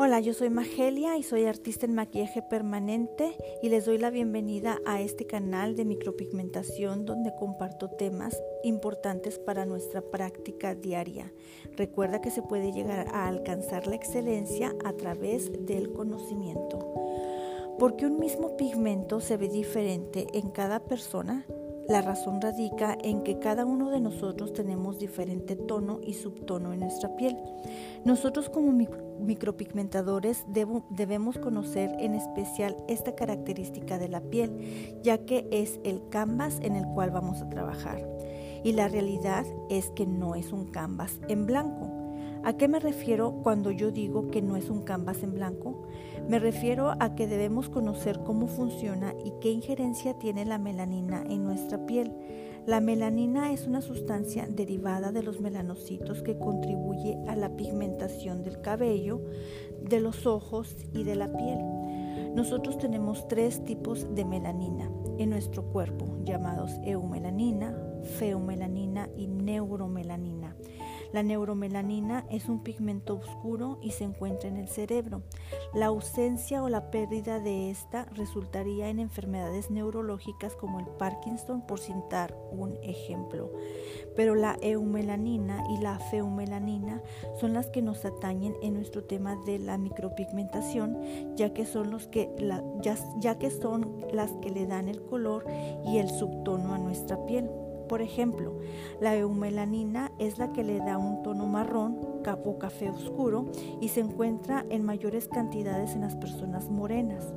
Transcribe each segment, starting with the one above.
Hola, yo soy Magelia y soy artista en maquillaje permanente y les doy la bienvenida a este canal de micropigmentación donde comparto temas importantes para nuestra práctica diaria. Recuerda que se puede llegar a alcanzar la excelencia a través del conocimiento. Porque un mismo pigmento se ve diferente en cada persona, la razón radica en que cada uno de nosotros tenemos diferente tono y subtono en nuestra piel. Nosotros como micropigmentadores debemos conocer en especial esta característica de la piel, ya que es el canvas en el cual vamos a trabajar. Y la realidad es que no es un canvas en blanco. ¿A qué me refiero cuando yo digo que no es un canvas en blanco? Me refiero a que debemos conocer cómo funciona y qué injerencia tiene la melanina en nuestra piel. La melanina es una sustancia derivada de los melanocitos que contribuye a la pigmentación del cabello, de los ojos y de la piel. Nosotros tenemos tres tipos de melanina en nuestro cuerpo, llamados eumelanina, feomelanina y neuromelanina. La neuromelanina es un pigmento oscuro y se encuentra en el cerebro. La ausencia o la pérdida de esta resultaría en enfermedades neurológicas como el Parkinson, por citar un ejemplo. Pero la eumelanina y la feumelanina son las que nos atañen en nuestro tema de la micropigmentación, ya que son ya que son las que le dan el color y el subtono a nuestra piel. Por ejemplo, la eumelanina es la que le da un tono marrón o café oscuro y se encuentra en mayores cantidades en las personas morenas.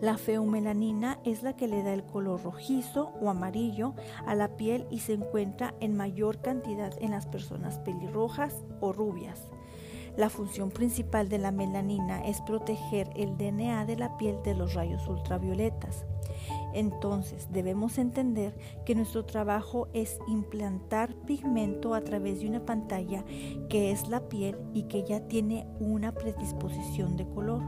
La feumelanina es la que le da el color rojizo o amarillo a la piel y se encuentra en mayor cantidad en las personas pelirrojas o rubias. La función principal de la melanina es proteger el DNA de la piel de los rayos ultravioletas. Entonces debemos entender que nuestro trabajo es implantar pigmento a través de una pantalla que es la piel y que ya tiene una predisposición de color.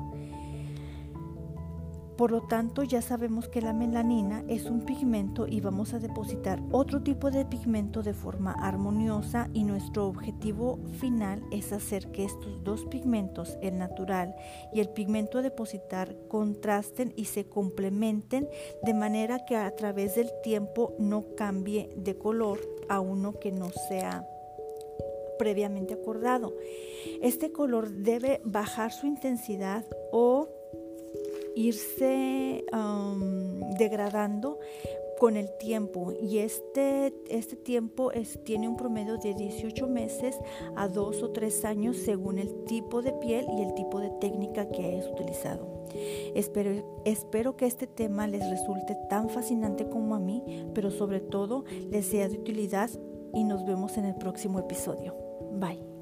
Por lo tanto, ya sabemos que la melanina es un pigmento y vamos a depositar otro tipo de pigmento de forma armoniosa y nuestro objetivo final es hacer que estos dos pigmentos, el natural y el pigmento a depositar, contrasten y se complementen de manera que a través del tiempo no cambie de color a uno que no sea previamente acordado. Este color debe bajar su intensidad o irse degradando con el tiempo y este, este tiempo es, tiene un promedio de 18 meses a 2 o 3 años según el tipo de piel y el tipo de técnica que hayas utilizado. Espero, espero que este tema les resulte tan fascinante como a mí, pero sobre todo les sea de utilidad y nos vemos en el próximo episodio. Bye.